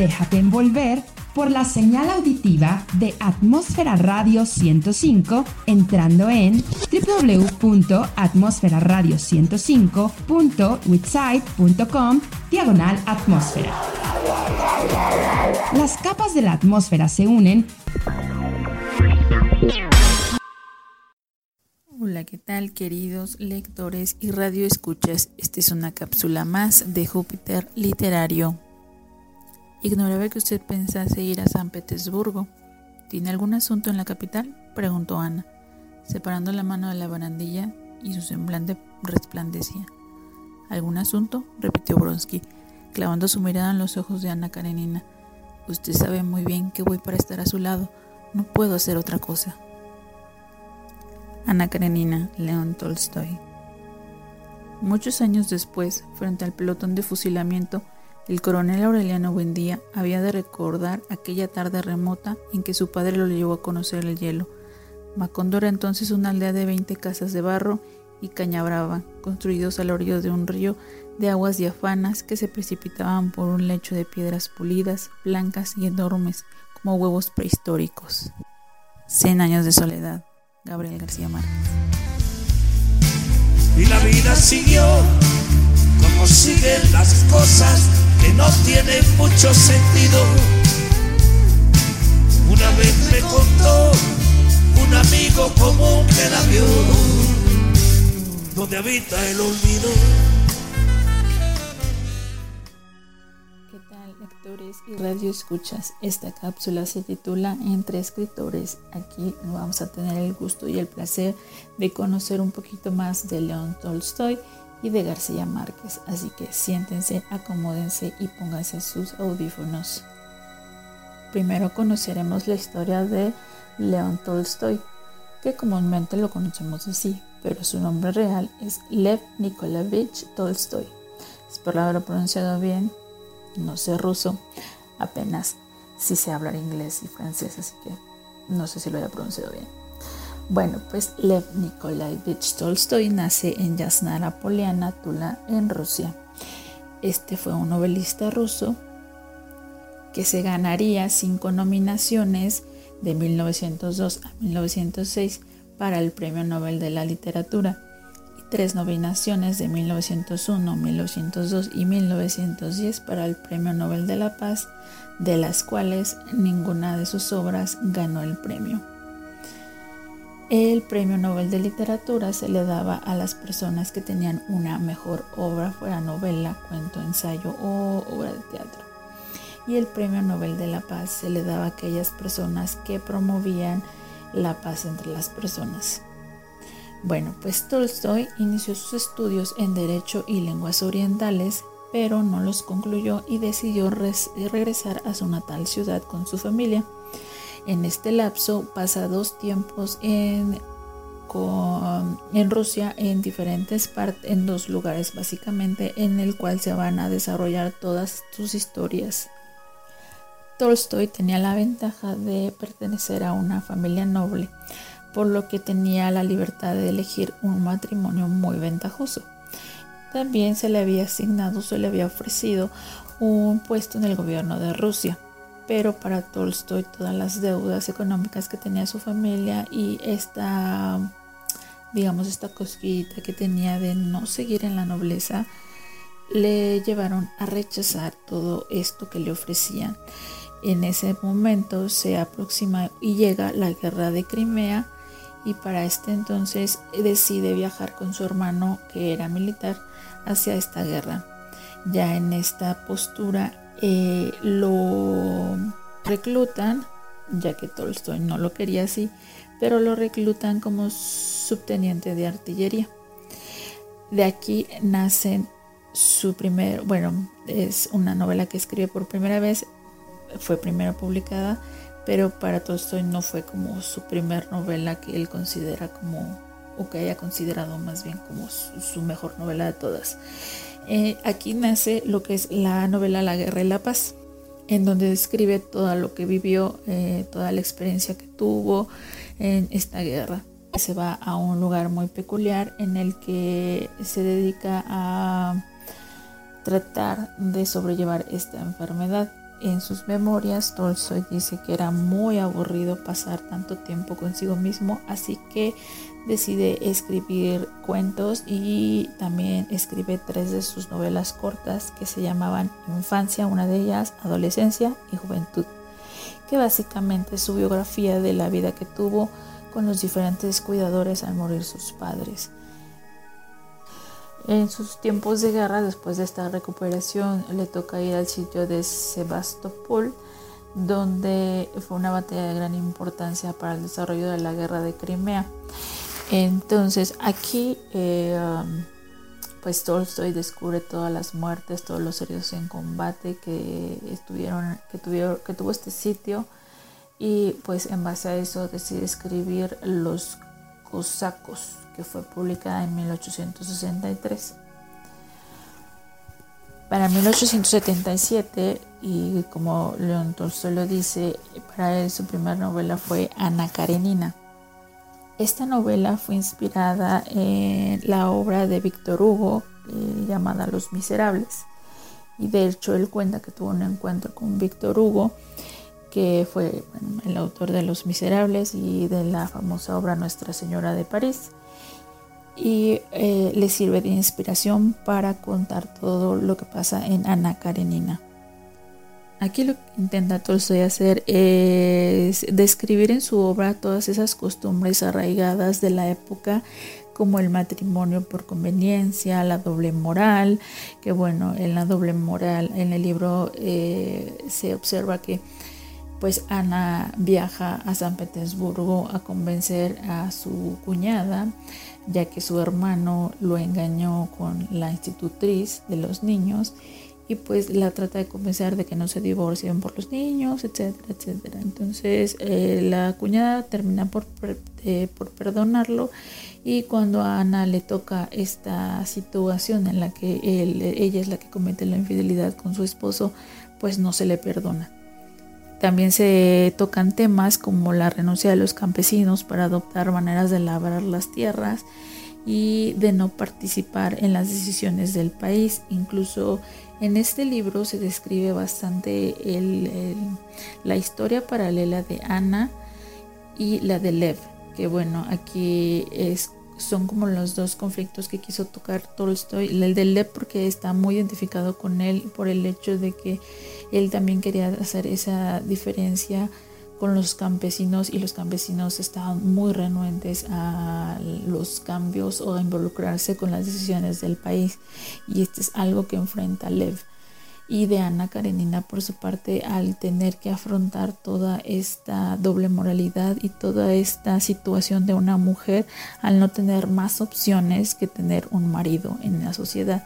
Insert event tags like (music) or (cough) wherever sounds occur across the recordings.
Déjate envolver por la señal auditiva de Atmósfera Radio 105 entrando en www.atmosferaradio105.witsite.com diagonal atmósfera. Las capas de la atmósfera se unen. Hola, ¿qué tal queridos lectores y radioescuchas? Esta es una cápsula más de Júpiter Literario. Ignoraba que usted pensase ir a San Petersburgo. ¿Tiene algún asunto en la capital? preguntó Ana, separando la mano de la barandilla y su semblante resplandecía. ¿Algún asunto? repitió Bronsky, clavando su mirada en los ojos de Ana Karenina. Usted sabe muy bien que voy para estar a su lado. No puedo hacer otra cosa. Ana Karenina, León Tolstoy. Muchos años después, frente al pelotón de fusilamiento, el coronel Aureliano Buendía había de recordar aquella tarde remota en que su padre lo llevó a conocer el hielo. Macondo era entonces una aldea de 20 casas de barro y caña brava, construidos al orillo de un río de aguas diafanas que se precipitaban por un lecho de piedras pulidas, blancas y enormes, como huevos prehistóricos. Cien años de soledad. Gabriel García Márquez. Y la vida siguió como siguen las cosas que no tienen mucho sentido. Una vez me contó un amigo común que la vio, donde habita el olvido. ¿Qué tal, lectores y radio escuchas? Esta cápsula se titula Entre escritores. Aquí vamos a tener el gusto y el placer de conocer un poquito más de León Tolstoy y de García Márquez. Así que siéntense, acomódense y pónganse sus audífonos. Primero conoceremos la historia de León Tolstoy, que comúnmente lo conocemos así, pero su nombre real es Lev Nikolavich Tolstoy. Espero haberlo pronunciado bien, no sé ruso, apenas sí sé hablar inglés y francés, así que no sé si lo haya pronunciado bien. Bueno, pues Lev Nikolaevich Tolstoy nace en Yasnara Poliana, Tula, en Rusia. Este fue un novelista ruso que se ganaría cinco nominaciones de 1902 a 1906 para el Premio Nobel de la Literatura y tres nominaciones de 1901, 1902 y 1910 para el Premio Nobel de la Paz, de las cuales ninguna de sus obras ganó el premio. El premio Nobel de Literatura se le daba a las personas que tenían una mejor obra, fuera novela, cuento, ensayo o obra de teatro. Y el premio Nobel de la Paz se le daba a aquellas personas que promovían la paz entre las personas. Bueno, pues Tolstoy inició sus estudios en Derecho y Lenguas Orientales, pero no los concluyó y decidió regresar a su natal ciudad con su familia. En este lapso pasa dos tiempos en, Rusia en diferentes partes, en dos lugares básicamente, en el cual se van a desarrollar todas sus historias. Tolstoy tenía la ventaja de pertenecer a una familia noble, por lo que tenía la libertad de elegir un matrimonio muy ventajoso. También se le había asignado, se le había ofrecido un puesto en el gobierno de Rusia pero para Tolstoy todas las deudas económicas que tenía su familia y esta, digamos, esta cosquillita que tenía de no seguir en la nobleza, le llevaron a rechazar todo esto que le ofrecían. En ese momento se aproxima y llega la guerra de Crimea y para este entonces decide viajar con su hermano que era militar hacia esta guerra. Ya en esta postura eh, lo reclutan, ya que Tolstoy no lo quería así, pero lo reclutan como subteniente de artillería. De aquí nacen su primer, bueno, es una novela que escribe por primera vez, fue primero publicada, pero para Tolstoy no fue como su primer novela que él considera como, o que haya considerado más bien como su mejor novela de todas. Eh, aquí nace lo que es la novela La Guerra y la Paz, en donde describe todo lo que vivió, eh, toda la experiencia que tuvo en esta guerra. Se va a un lugar muy peculiar en el que se dedica a tratar de sobrellevar esta enfermedad. En sus memorias, Tolstoy dice que era muy aburrido pasar tanto tiempo consigo mismo, así que decide escribir cuentos y también escribe tres de sus novelas cortas que se llamaban Infancia, una de ellas, Adolescencia y Juventud, que básicamente es su biografía de la vida que tuvo con los diferentes cuidadores al morir sus padres. En sus tiempos de guerra, después de esta recuperación, le toca ir al sitio de Sebastopol, donde fue una batalla de gran importancia para el desarrollo de la guerra de Crimea. Entonces aquí eh, um, pues Tolstoy descubre todas las muertes, todos los heridos en combate que estuvieron, que tuvo este sitio y pues en base a eso decide escribir Los Cosacos, fue publicada en 1863. Para 1877, y como León Tolstoy lo dice, para él su primera novela fue Ana Karenina. Esta novela fue inspirada en la obra de Víctor Hugo eh, llamada Los Miserables. Y de hecho él cuenta que tuvo un encuentro con Víctor Hugo, que fue el autor de Los Miserables y de la famosa obra Nuestra Señora de París. Y eh, le sirve de inspiración para contar todo lo que pasa en Ana Karenina. Aquí lo que intenta Tolstoy hacer es describir en su obra todas esas costumbres arraigadas de la época como el matrimonio por conveniencia, la doble moral, que bueno, en la doble moral en el libro eh, se observa que pues Ana viaja a San Petersburgo a convencer a su cuñada, ya que su hermano lo engañó con la institutriz de los niños y pues la trata de convencer de que no se divorcien por los niños, etcétera, etcétera. Entonces eh, la cuñada termina por, eh, por perdonarlo y cuando a Ana le toca esta situación en la que ella es la que comete la infidelidad con su esposo, pues no se le perdona. También se tocan temas como la renuncia de los campesinos para adoptar maneras de labrar las tierras y de no participar en las decisiones del país. Incluso en este libro se describe bastante la historia paralela de Ana y la de Lev, que bueno, aquí es, son como los dos conflictos que quiso tocar Tolstoy. El de Lev porque está muy identificado con él por el hecho de que él también quería hacer esa diferencia con los campesinos y los campesinos estaban muy renuentes a los cambios o a involucrarse con las decisiones del país y este es algo que enfrenta Lev y de Ana Karenina por su parte al tener que afrontar toda esta doble moralidad y toda esta situación de una mujer al no tener más opciones que tener un marido en la sociedad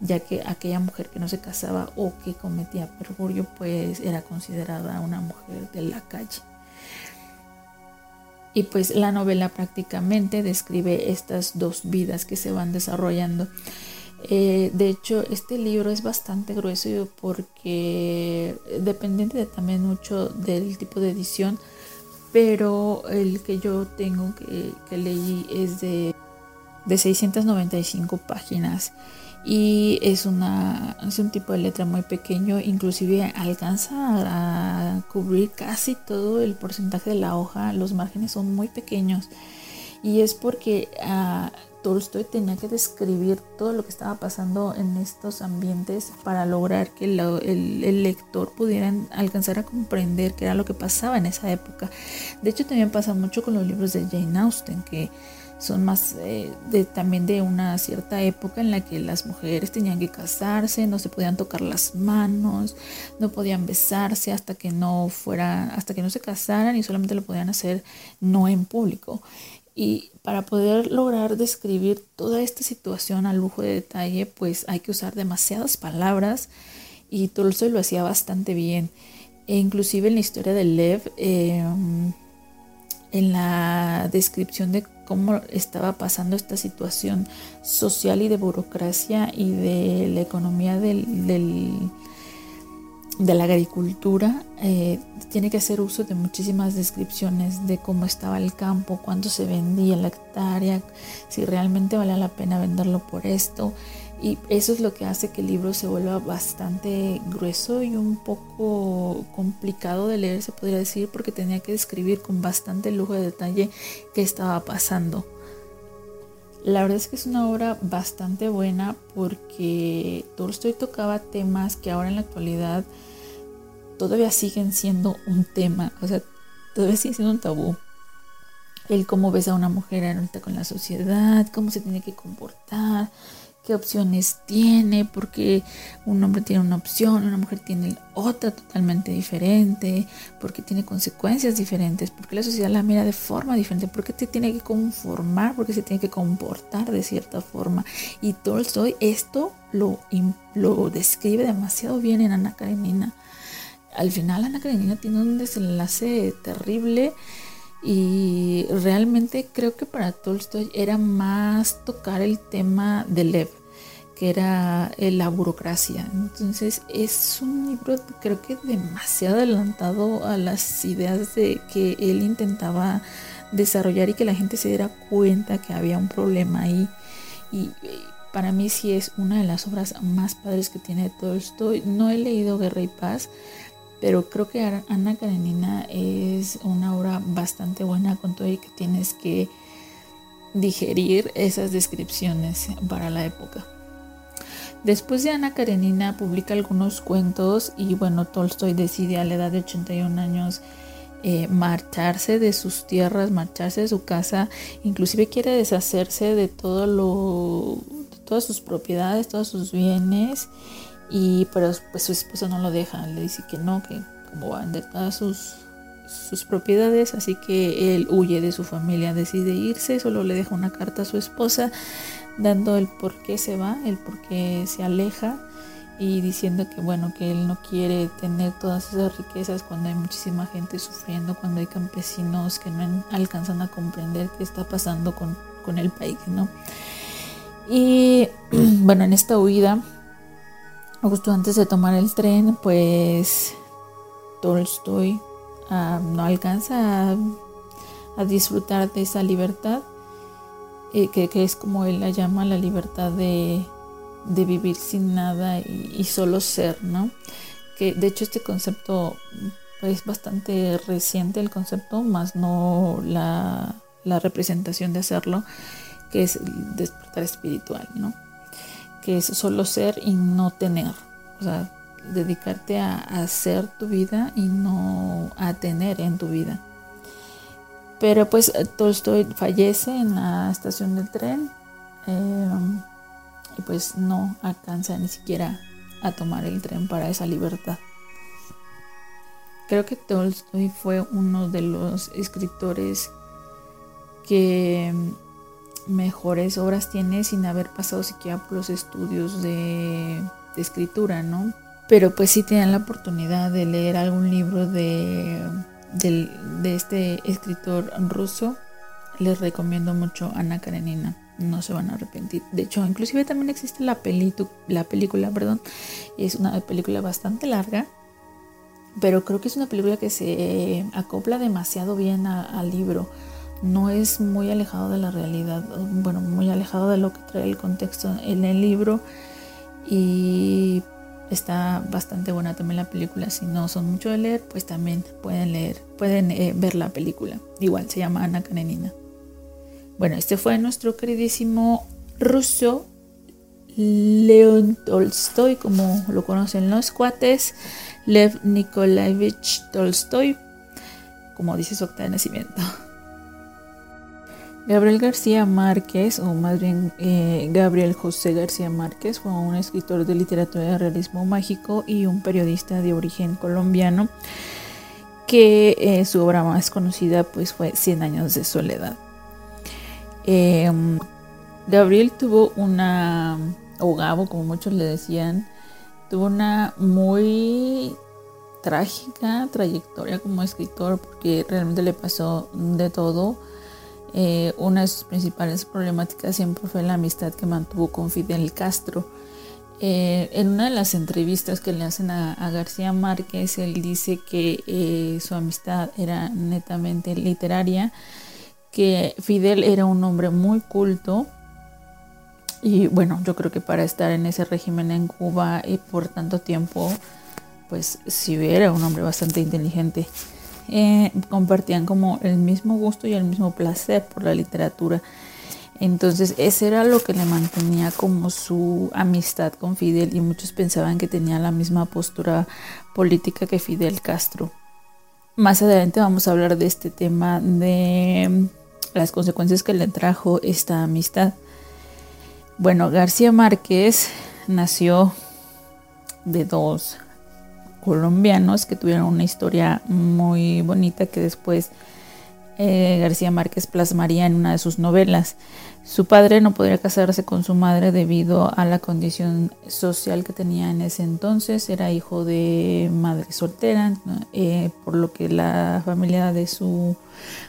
ya que aquella mujer que no se casaba o que cometía perjurio pues era considerada una mujer de la calle. Y pues la novela prácticamente describe estas dos vidas que se van desarrollando. Eh, de hecho, este libro es bastante grueso porque dependiente de también mucho del tipo de edición, pero el que yo tengo que, que leí es de, de 695 páginas. Y es, una, es un tipo de letra muy pequeño, inclusive alcanza a, cubrir casi todo el porcentaje de la hoja, los márgenes son muy pequeños. Y es porque uh, Tolstoy tenía que describir todo lo que estaba pasando en estos ambientes para lograr que el, el, lector pudiera alcanzar a comprender qué era lo que pasaba en esa época. De hecho también pasa mucho con los libros de Jane Austen que son más eh, de, también de una cierta época en la que las mujeres tenían que casarse, no se podían tocar las manos, no podían besarse hasta que no fuera, hasta que no se casaran y solamente lo podían hacer no en público. Y para poder lograr describir toda esta situación a lujo de detalle, pues hay que usar demasiadas palabras y Tolstoy lo hacía bastante bien. E inclusive en la historia de Lev, em, en la descripción de cómo estaba pasando esta situación social y de burocracia y de la economía del, de la agricultura, eh, tiene que hacer uso de muchísimas descripciones de cómo estaba el campo, cuánto se vendía la hectárea, si realmente valía la pena venderlo por esto. Y eso es lo que hace que el libro se vuelva bastante grueso y un poco complicado de leer, se podría decir, porque tenía que describir con bastante lujo de detalle qué estaba pasando. La verdad es que es una obra bastante buena porque Tolstoy tocaba temas que ahora en la actualidad todavía siguen siendo un tema, o sea, todavía sigue siendo un tabú. El cómo ves a una mujer ahorita con la sociedad, cómo se tiene que comportar, qué opciones tiene, porque un hombre tiene una opción, una mujer tiene otra totalmente diferente, porque tiene consecuencias diferentes, porque la sociedad la mira de forma diferente, porque te tiene que conformar, porque se tiene que comportar de cierta forma. Y Tolstoy esto lo, lo describe demasiado bien en Ana Karenina. Al final Ana Karenina tiene un desenlace terrible y realmente creo que para Tolstoy era más tocar el tema de Lev, que era eh, la burocracia. Entonces es un libro creo que demasiado adelantado a las ideas de que él intentaba desarrollar y que la gente se diera cuenta que había un problema ahí. Y, para mí sí es una de las obras más padres que tiene Tolstoy. No he leído Guerra y Paz, pero creo que Ana Karenina es una obra bastante buena con todo y que tienes que digerir esas descripciones para la época. Después de Ana Karenina publica algunos cuentos y bueno, Tolstoy decide a la edad de 81 años eh, marcharse de sus tierras, marcharse de su casa, inclusive quiere deshacerse de todo lo, de todas sus propiedades, todos sus bienes y pero pues su esposa no lo deja, le dice que no, que como va a vender todas sus, sus propiedades, así que él huye de su familia, decide irse, solo le deja una carta a su esposa dando el por qué se va, el por qué se aleja y diciendo que bueno, que él no quiere tener todas esas riquezas cuando hay muchísima gente sufriendo, cuando hay campesinos que no alcanzan a comprender qué está pasando con, con el país, ¿no? Y (clears throat) bueno, en esta huida Justo antes de tomar el tren, pues Tolstoy uh, no alcanza a, disfrutar de esa libertad, eh, que, es como él la llama la libertad de, vivir sin nada y, solo ser, ¿no? Que de hecho este concepto es bastante reciente el concepto, más no la, la representación de hacerlo, que es despertar espiritual, ¿no? Que es solo ser y no tener. O sea, dedicarte a, hacer tu vida y no a tener en tu vida. Pero pues Tolstoy fallece en la estación del tren eh, y pues no alcanza ni siquiera a tomar el tren para esa libertad. Creo que Tolstoy fue uno de los escritores que mejores obras tiene sin haber pasado siquiera por los estudios de, escritura, ¿no? Pero pues si tienen la oportunidad de leer algún libro de, de, este escritor ruso, les recomiendo mucho Ana Karenina. No se van a arrepentir. De hecho, inclusive también existe la, la película, perdón. Es una película bastante larga. Pero creo que es una película que se acopla demasiado bien al libro no es muy alejado de la realidad, bueno, muy alejado de lo que trae el contexto en el libro y está bastante buena también la película. Si no son mucho de leer, pues también pueden leer, pueden eh, ver la película. Igual se llama Ana Karenina. Bueno, este fue nuestro queridísimo ruso León Tolstoy, como lo conocen los cuates, Lev Nikolaevich Tolstoy, como dice su acta de nacimiento. Gabriel García Márquez, o más bien eh, Gabriel José García Márquez, fue un escritor de literatura de realismo mágico y un periodista de origen colombiano, que eh, su obra más conocida pues, fue Cien años de soledad. Em, Gabriel tuvo una, o Gabo como muchos le decían, tuvo una muy trágica trayectoria como escritor porque realmente le pasó de todo eh, una de sus principales problemáticas siempre fue la amistad que mantuvo con Fidel Castro. Eh, en una de las entrevistas que le hacen a, García Márquez, él dice que eh, su amistad era netamente literaria, que Fidel era un hombre muy culto Y bueno, yo creo que para estar en ese régimen en Cuba y por tanto tiempo, pues si era un hombre bastante inteligente. Eh, compartían como el mismo gusto y el mismo placer por la literatura. Entonces ese era lo que le mantenía como su amistad con Fidel y muchos pensaban que tenía la misma postura política que Fidel Castro. Más adelante vamos a hablar de este tema de las consecuencias que le trajo esta amistad. Bueno, García Márquez nació de dos colombianos que tuvieron una historia muy bonita que después eh, García Márquez plasmaría en una de sus novelas. Su padre no podría casarse con su madre debido a la condición social que tenía en ese entonces. Era hijo de madre soltera, eh, por lo que la familia de su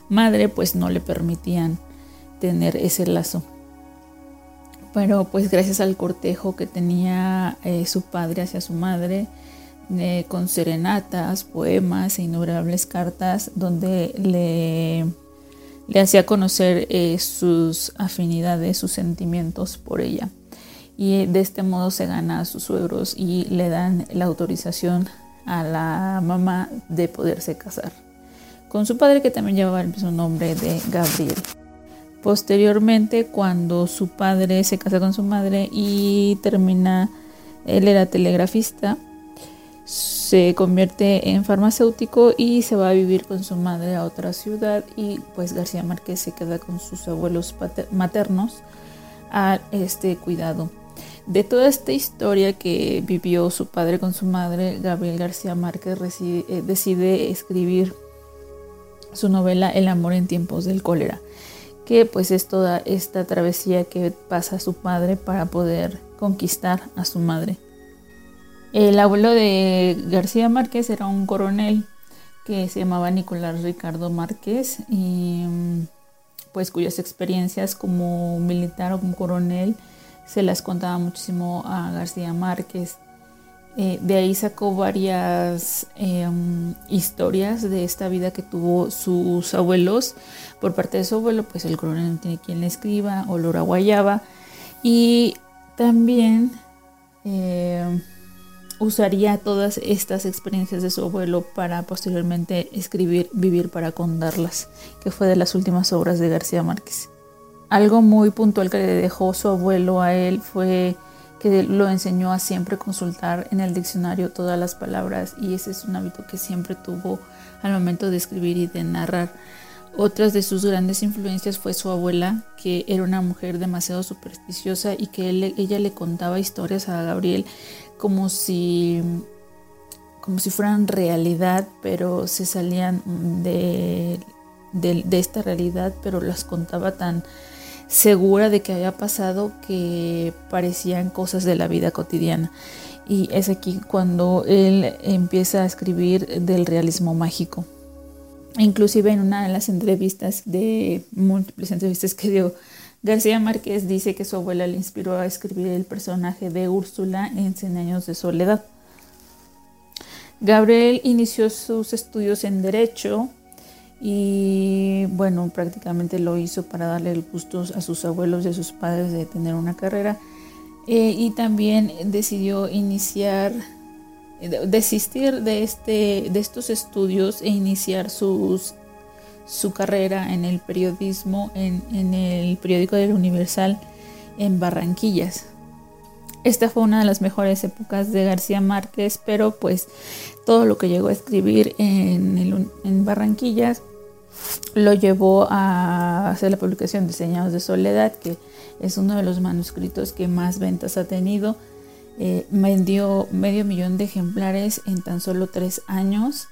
madre pues no le permitían tener ese lazo. Pero pues gracias al cortejo que tenía eh, su padre hacia su madre, eh, con serenatas, poemas e innumerables cartas donde le, le hacía conocer eh, sus afinidades, sus sentimientos por ella. Y de este modo se gana a sus suegros y le dan la autorización a la mamá de poderse casar con su padre que también llevaba el mismo nombre de Gabriel. Posteriormente, cuando su padre se casa con su madre y termina, él era telegrafista, se convierte en farmacéutico y se va a vivir con su madre a otra ciudad y pues García Márquez se queda con sus abuelos maternos a este cuidado. De toda esta historia que vivió su padre con su madre, Gabriel García Márquez eh, decide escribir su novela El amor en tiempos del cólera, que pues es toda esta travesía que pasa su padre para poder conquistar a su madre. El abuelo de García Márquez era un coronel que se llamaba Nicolás Ricardo Márquez y pues cuyas experiencias como militar o como coronel se las contaba muchísimo a García Márquez. Eh, de ahí sacó varias em, historias de esta vida que tuvo sus abuelos. Por parte de su abuelo, pues el coronel no tiene quien le escriba, olor a guayaba. Y también em, usaría todas estas experiencias de su abuelo para posteriormente escribir Vivir para contarlas, que fue de las últimas obras de García Márquez. Algo muy puntual que le dejó su abuelo a él fue que lo enseñó a siempre consultar en el diccionario todas las palabras y ese es un hábito que siempre tuvo al momento de escribir y de narrar. Otras de sus grandes influencias fue su abuela, que era una mujer demasiado supersticiosa y que ella le contaba historias a Gabriel como si, como si fueran realidad, pero se salían de, de, esta realidad, pero las contaba tan segura de que había pasado que parecían cosas de la vida cotidiana. Y es aquí cuando él empieza a escribir del realismo mágico. Inclusive en una de las entrevistas, de múltiples entrevistas que dio García Márquez dice que su abuela le inspiró a escribir el personaje de Úrsula en Cien años de soledad. Gabriel inició sus estudios en Derecho y bueno, prácticamente lo hizo para darle el gusto a sus abuelos y a sus padres de tener una carrera eh, y también decidió iniciar, desistir de, este, de estos estudios e iniciar sus su carrera en el periodismo en, el periódico del Universal en Barranquillas. Esta fue una de las mejores épocas de García Márquez, pero pues todo lo que llegó a escribir en, en Barranquillas lo llevó a hacer la publicación de Señados de Soledad, que es uno de los manuscritos que más ventas ha tenido. Eh, vendió medio millón de ejemplares en tan solo tres años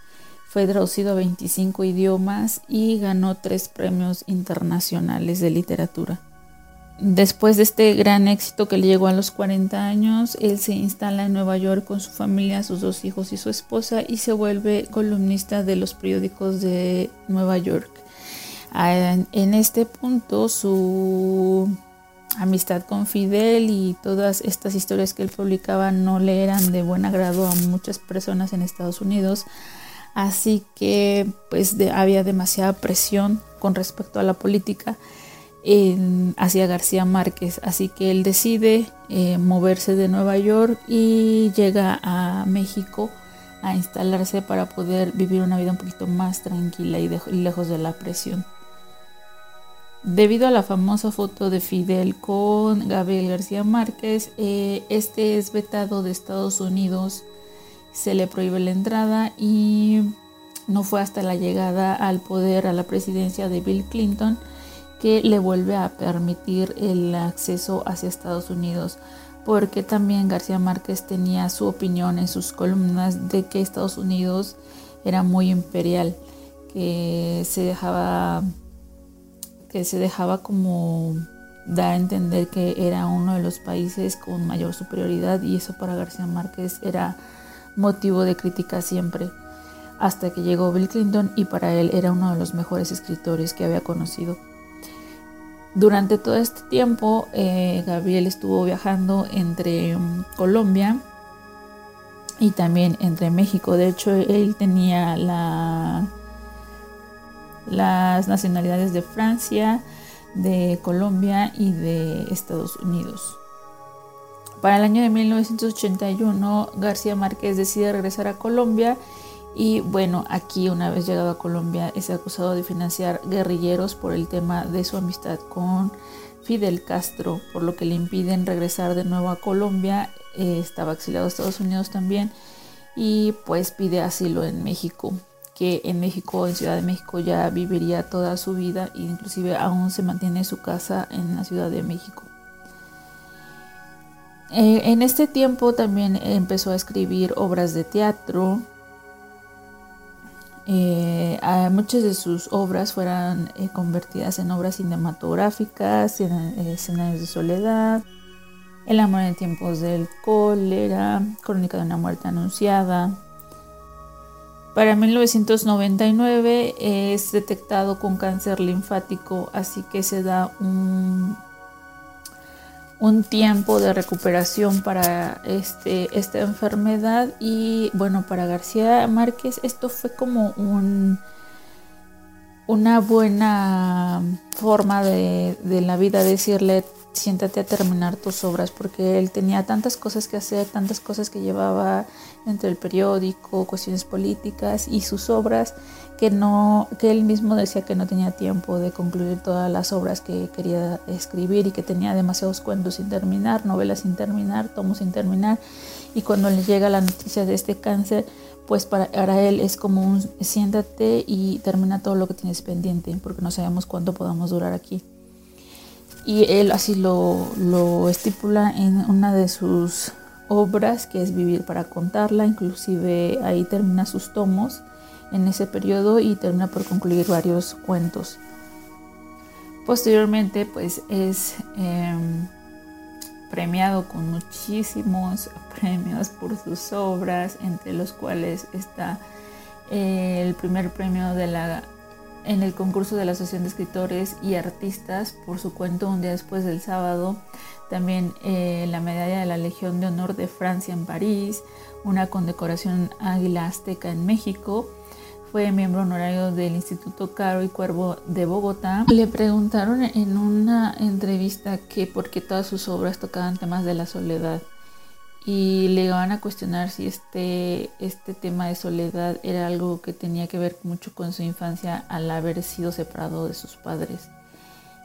fue traducido a 25 idiomas y ganó tres premios internacionales de literatura. Después de este gran éxito que le llegó a los 40 años, él se instala en Nueva York con su familia, sus dos hijos y su esposa y se vuelve columnista de los periódicos de Nueva York. En este punto su amistad con Fidel y todas estas historias que él publicaba no le eran de buen agrado a muchas personas en Estados Unidos, Así que pues había demasiada presión con respecto a la política hacia García Márquez. Así que él decide eh, moverse de Nueva York y llega a México a instalarse para poder vivir una vida un poquito más tranquila y, lejos de la presión. Debido a la famosa foto de Fidel con Gabriel García Márquez, eh, este es vetado de Estados Unidos, se le prohíbe la entrada y no fue hasta la llegada al poder, a la presidencia de Bill Clinton, que le vuelve a permitir el acceso hacia Estados Unidos, porque también García Márquez tenía su opinión en sus columnas de que Estados Unidos era muy imperial, que se dejaba que se dejaba como dar a entender que era uno de los países con mayor superioridad y eso para García Márquez era motivo de crítica siempre hasta que llegó Bill Clinton y para él era uno de los mejores escritores que había conocido. Durante todo este tiempo, eh, Gabriel estuvo viajando entre mm, Colombia y también entre México. De hecho, él tenía la, las nacionalidades de Francia, de Colombia y de Estados Unidos. Para el año de 1981, García Márquez decide regresar a Colombia y bueno, aquí una vez llegado a Colombia es acusado de financiar guerrilleros por el tema de su amistad con Fidel Castro, por lo que le impiden regresar de nuevo a Colombia. Eh, estaba exiliado a Estados Unidos también y pues pide asilo en México, que en México, en Ciudad de México ya viviría toda su vida e inclusive aún se mantiene su casa en la Ciudad de México. Eh, en este tiempo también empezó a escribir obras de teatro, eh, muchas de sus obras fueron eh, convertidas en obras cinematográficas, en escenarios de soledad, El amor en tiempos del cólera, Crónica de una muerte anunciada. Para 1999 es detectado con cáncer linfático, así que se da un un tiempo de recuperación para este, esta enfermedad. Y bueno, para García Márquez esto fue como un, una buena forma de, de la vida decirle siéntate a terminar tus obras porque él tenía tantas cosas que hacer, tantas cosas que llevaba entre el periódico, cuestiones políticas y sus obras que no que él mismo decía que no tenía tiempo de concluir todas las obras que quería escribir y que tenía demasiados cuentos sin terminar, novelas sin terminar, tomos sin terminar y cuando le llega la noticia de este cáncer, pues para, para él es como un siéntate y termina todo lo que tienes pendiente porque no sabemos cuánto podamos durar aquí. Y él así lo, lo estipula en una de sus obras que es Vivir para contarla, inclusive ahí termina sus tomos en ese periodo y termina por concluir varios cuentos. Posteriormente pues es em, premiado con muchísimos premios por sus obras, entre los cuales está el primer premio de la, en el concurso de la Asociación de Escritores y Artistas por su cuento Un día después del sábado, también eh, la medalla de la Legión de Honor de Francia en París, una condecoración Águila Azteca en México fue miembro honorario del Instituto Caro y Cuervo de Bogotá. Le preguntaron en una entrevista que por qué todas sus obras tocaban temas de la soledad y le iban a cuestionar si este, este tema de soledad era algo que tenía que ver mucho con su infancia al haber sido separado de sus padres.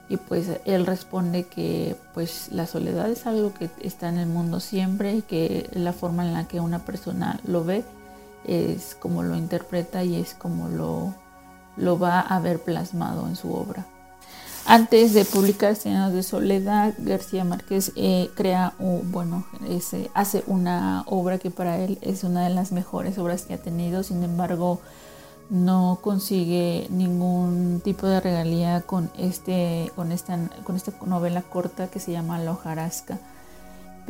Y pues él responde que pues la soledad es algo que está en el mundo siempre y que la forma en la que una persona lo ve es como lo interpreta y es como lo, lo va a ver plasmado en su obra. Antes de publicar Escenas de Soledad, García Márquez eh, crea, bueno, hace una obra que para él es una de las mejores obras que ha tenido, sin embargo, no consigue ningún tipo de regalía con, este, con, esta, con esta novela corta que se llama La hojarasca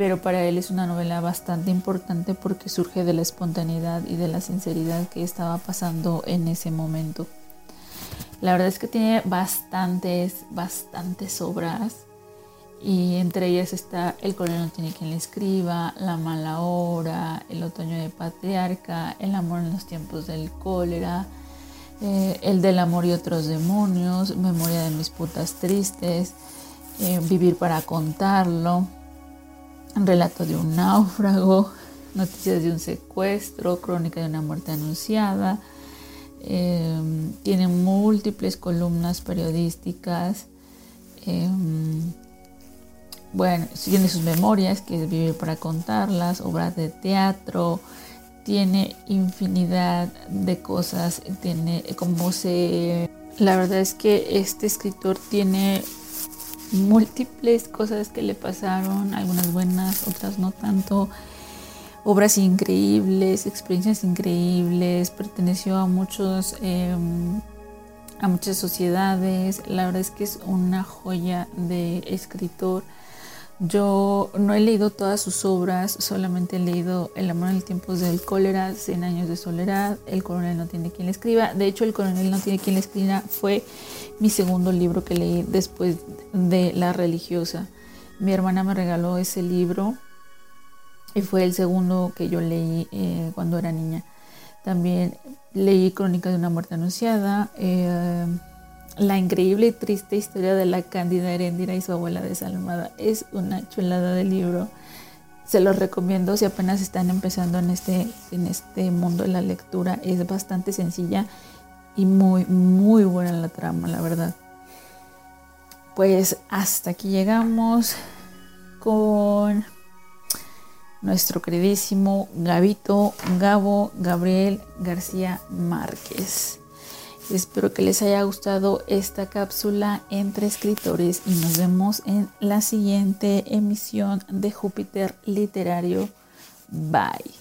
pero para él es una novela bastante importante porque surge de la espontaneidad y de la sinceridad que estaba pasando en ese momento. La verdad es que tiene bastantes, bastantes obras y entre ellas está El coronel no tiene quien le escriba, La mala hora, El otoño de patriarca, El amor en los tiempos del cólera, eh, El del amor y otros demonios, Memoria de mis putas tristes, eh, Vivir para contarlo, Relato de un náufrago, Noticias de un secuestro, Crónica de una muerte anunciada. Em, tiene múltiples columnas periodísticas. Em, bueno, tiene sus memorias, que Vivir para contarlas, obras de teatro, tiene infinidad de cosas, tiene como se... La verdad es que este escritor tiene múltiples cosas que le pasaron, algunas buenas, otras no tanto, obras increíbles, experiencias increíbles, perteneció a muchos... Em, a muchas sociedades, la verdad es que es una joya de escritor yo no he leído todas sus obras, solamente he leído El amor en el tiempo del cólera, Cien años de soledad, El coronel no tiene quien le escriba. De hecho, El coronel no tiene quien le escriba fue mi segundo libro que leí después de La religiosa. Mi hermana me regaló ese libro y fue el segundo que yo leí eh, cuando era niña. También leí Crónica de una muerte anunciada. Eh, la increíble y triste historia de la Cándida Heréndira y su abuela desalmada es una chulada de libro. Se los recomiendo si apenas están empezando en este, en este mundo de la lectura. Es bastante sencilla y muy, muy buena la trama, la verdad. Pues hasta aquí llegamos con nuestro queridísimo Gabito Gabo Gabriel García Márquez. Espero que les haya gustado esta cápsula entre escritores y nos vemos en la siguiente emisión de Júpiter Literario. Bye.